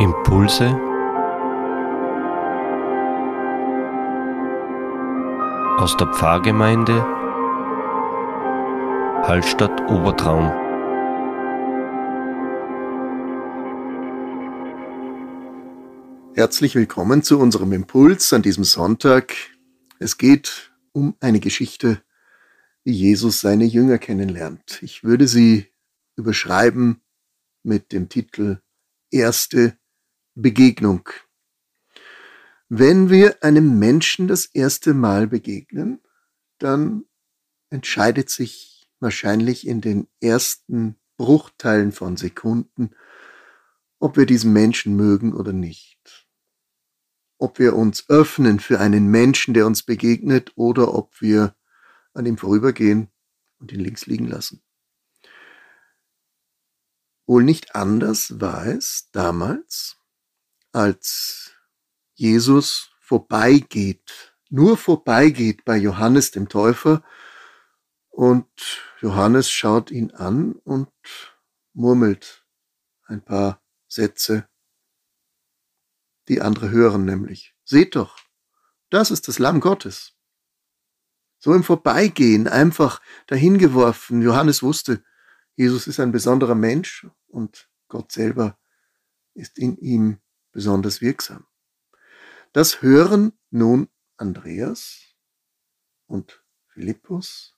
Impulse aus der Pfarrgemeinde Hallstatt Obertraum. Herzlich willkommen zu unserem Impuls an diesem Sonntag. Es geht um eine Geschichte, wie Jesus seine Jünger kennenlernt. Ich würde sie überschreiben mit dem Titel Erste Begegnung. Wenn wir einem Menschen das erste Mal begegnen, dann entscheidet sich wahrscheinlich in den ersten Bruchteilen von Sekunden, ob wir diesen Menschen mögen oder nicht. Ob wir uns öffnen für einen Menschen, der uns begegnet, oder ob wir an ihm vorübergehen und ihn links liegen lassen. Wohl nicht anders war es damals, als Jesus vorbeigeht, nur vorbeigeht bei Johannes dem Täufer und Johannes schaut ihn an und murmelt ein paar Sätze. Die andere hören nämlich. Seht doch, das ist das Lamm Gottes. So im Vorbeigehen einfach dahingeworfen. Johannes wusste, Jesus ist ein besonderer Mensch und Gott selber ist in ihm besonders wirksam. Das hören nun Andreas und Philippus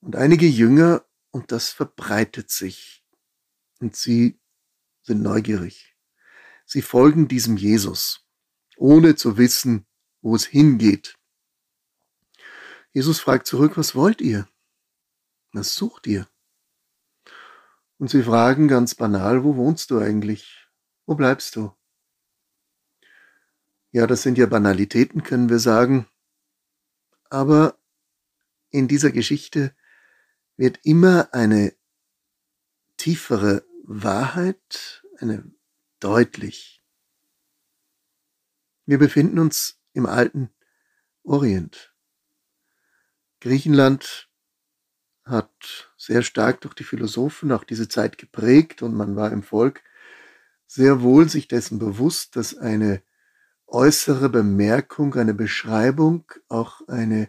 und einige Jünger und das verbreitet sich und sie sind neugierig. Sie folgen diesem Jesus, ohne zu wissen, wo es hingeht. Jesus fragt zurück, was wollt ihr? Was sucht ihr? Und sie fragen ganz banal, wo wohnst du eigentlich? Wo bleibst du? Ja, das sind ja Banalitäten, können wir sagen. Aber in dieser Geschichte wird immer eine tiefere Wahrheit, eine deutlich. Wir befinden uns im alten Orient. Griechenland hat sehr stark durch die Philosophen auch diese Zeit geprägt und man war im Volk sehr wohl sich dessen bewusst, dass eine äußere Bemerkung, eine Beschreibung auch eine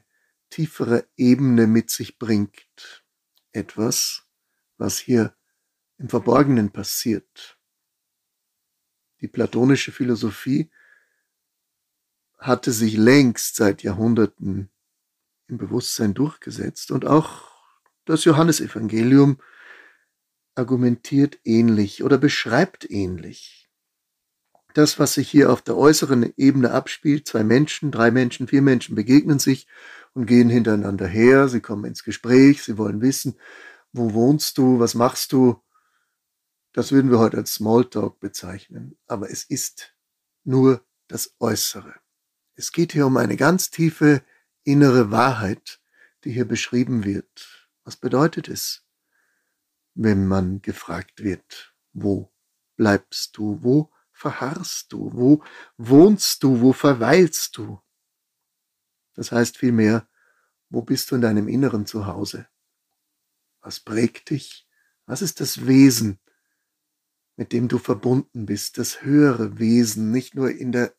tiefere Ebene mit sich bringt. Etwas, was hier im Verborgenen passiert. Die platonische Philosophie hatte sich längst seit Jahrhunderten im Bewusstsein durchgesetzt und auch das Johannesevangelium argumentiert ähnlich oder beschreibt ähnlich das, was sich hier auf der äußeren Ebene abspielt, zwei Menschen, drei Menschen, vier Menschen begegnen sich und gehen hintereinander her, sie kommen ins Gespräch, sie wollen wissen, wo wohnst du, was machst du, das würden wir heute als Smalltalk bezeichnen, aber es ist nur das Äußere. Es geht hier um eine ganz tiefe innere Wahrheit, die hier beschrieben wird. Was bedeutet es, wenn man gefragt wird, wo bleibst du, wo verharrst du? Wo wohnst du? Wo verweilst du? Das heißt vielmehr, wo bist du in deinem Inneren zu Hause? Was prägt dich? Was ist das Wesen, mit dem du verbunden bist? Das höhere Wesen, nicht nur in der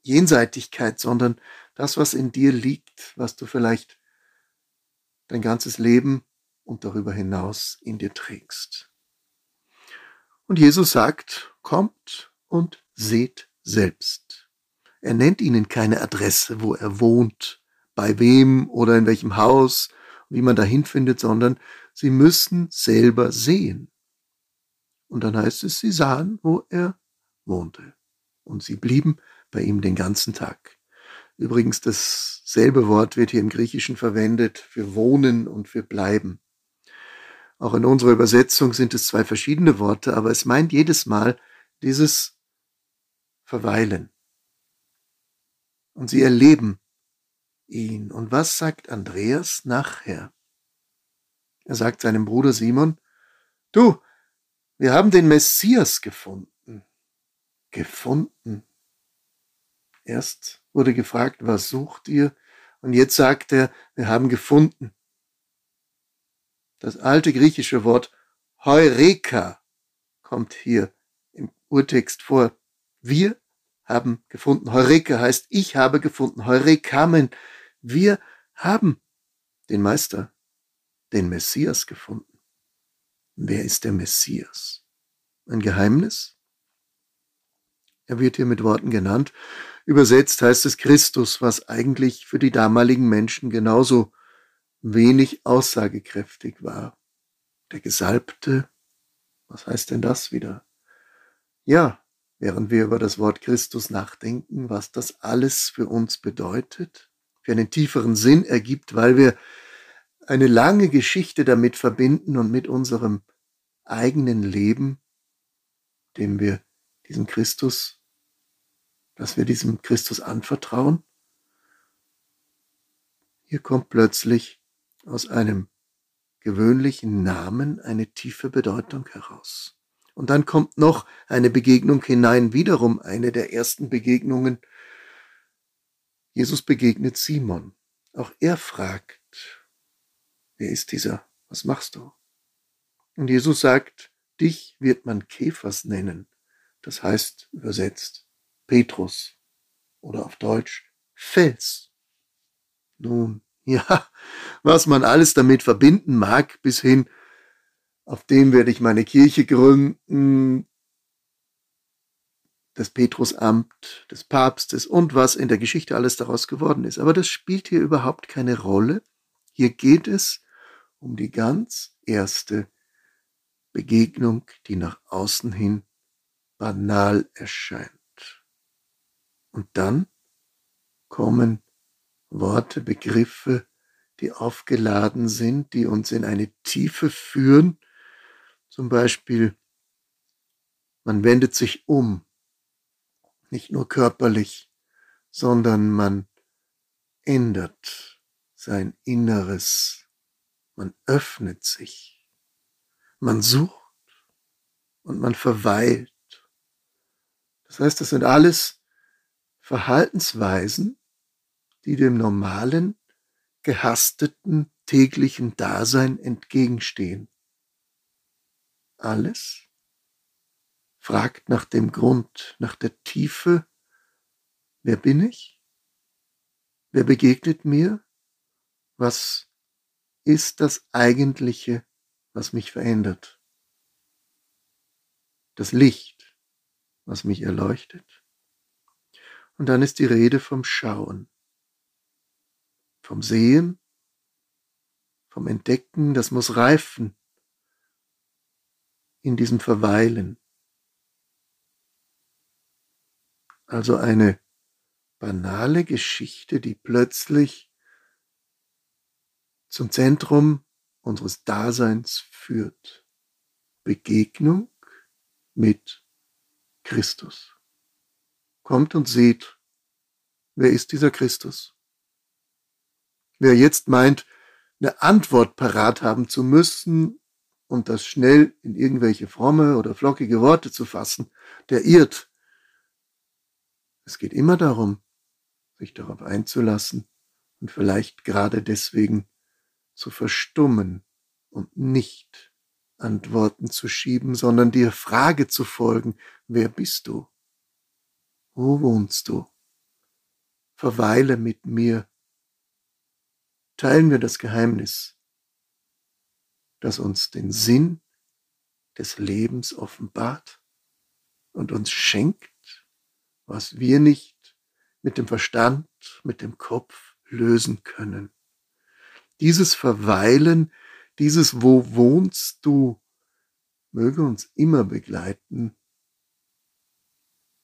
Jenseitigkeit, sondern das, was in dir liegt, was du vielleicht dein ganzes Leben und darüber hinaus in dir trägst. Und Jesus sagt, kommt und seht selbst. Er nennt ihnen keine Adresse, wo er wohnt, bei wem oder in welchem Haus, wie man dahin findet, sondern sie müssen selber sehen. Und dann heißt es, sie sahen, wo er wohnte. Und sie blieben bei ihm den ganzen Tag. Übrigens, dasselbe Wort wird hier im Griechischen verwendet für wohnen und für bleiben. Auch in unserer Übersetzung sind es zwei verschiedene Worte, aber es meint jedes Mal dieses verweilen. Und sie erleben ihn. Und was sagt Andreas nachher? Er sagt seinem Bruder Simon, du, wir haben den Messias gefunden. Gefunden. Erst wurde gefragt, was sucht ihr? Und jetzt sagt er, wir haben gefunden. Das alte griechische Wort Heureka kommt hier im Urtext vor. Wir haben gefunden. Heureka heißt, ich habe gefunden. Heurekamen. Wir haben den Meister, den Messias gefunden. Wer ist der Messias? Ein Geheimnis? Er wird hier mit Worten genannt. Übersetzt heißt es Christus, was eigentlich für die damaligen Menschen genauso wenig aussagekräftig war. Der Gesalbte, was heißt denn das wieder? Ja, während wir über das Wort Christus nachdenken, was das alles für uns bedeutet, für einen tieferen Sinn ergibt, weil wir eine lange Geschichte damit verbinden und mit unserem eigenen Leben, dem wir diesem Christus, dass wir diesem Christus anvertrauen. Hier kommt plötzlich aus einem gewöhnlichen Namen eine tiefe Bedeutung heraus. Und dann kommt noch eine Begegnung hinein, wiederum eine der ersten Begegnungen. Jesus begegnet Simon. Auch er fragt, wer ist dieser? Was machst du? Und Jesus sagt, dich wird man Käfers nennen. Das heißt übersetzt Petrus oder auf Deutsch Fels. Nun, ja, was man alles damit verbinden mag, bis hin, auf dem werde ich meine Kirche gründen, das Petrusamt des Papstes und was in der Geschichte alles daraus geworden ist. Aber das spielt hier überhaupt keine Rolle. Hier geht es um die ganz erste Begegnung, die nach außen hin banal erscheint. Und dann kommen Worte, Begriffe, die aufgeladen sind, die uns in eine Tiefe führen. Zum Beispiel, man wendet sich um, nicht nur körperlich, sondern man ändert sein Inneres, man öffnet sich, man sucht und man verweilt. Das heißt, das sind alles Verhaltensweisen, die dem normalen, gehasteten täglichen Dasein entgegenstehen. Alles fragt nach dem Grund, nach der Tiefe, wer bin ich? Wer begegnet mir? Was ist das Eigentliche, was mich verändert? Das Licht, was mich erleuchtet. Und dann ist die Rede vom Schauen vom Sehen, vom Entdecken, das muss reifen in diesem Verweilen. Also eine banale Geschichte, die plötzlich zum Zentrum unseres Daseins führt. Begegnung mit Christus. Kommt und seht, wer ist dieser Christus? Wer jetzt meint, eine Antwort parat haben zu müssen und das schnell in irgendwelche fromme oder flockige Worte zu fassen, der irrt. Es geht immer darum, sich darauf einzulassen und vielleicht gerade deswegen zu verstummen und nicht Antworten zu schieben, sondern dir Frage zu folgen, wer bist du? Wo wohnst du? Verweile mit mir teilen wir das Geheimnis, das uns den Sinn des Lebens offenbart und uns schenkt, was wir nicht mit dem Verstand, mit dem Kopf lösen können. Dieses Verweilen, dieses Wo wohnst du, möge uns immer begleiten,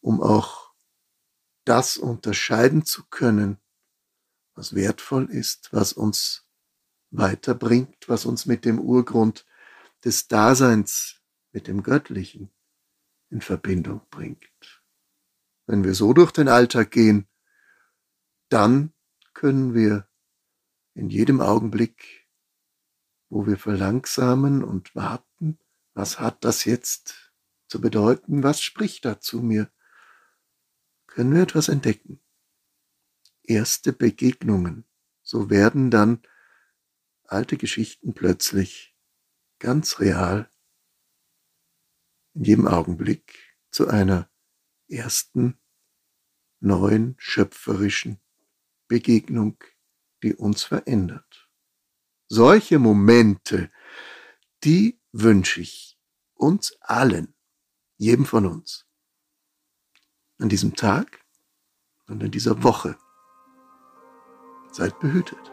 um auch das unterscheiden zu können, was wertvoll ist, was uns weiterbringt, was uns mit dem Urgrund des Daseins, mit dem Göttlichen in Verbindung bringt. Wenn wir so durch den Alltag gehen, dann können wir in jedem Augenblick, wo wir verlangsamen und warten, was hat das jetzt zu bedeuten, was spricht da zu mir, können wir etwas entdecken erste Begegnungen. So werden dann alte Geschichten plötzlich ganz real in jedem Augenblick zu einer ersten neuen schöpferischen Begegnung, die uns verändert. Solche Momente, die wünsche ich uns allen, jedem von uns, an diesem Tag und in dieser Woche. Seid behütet.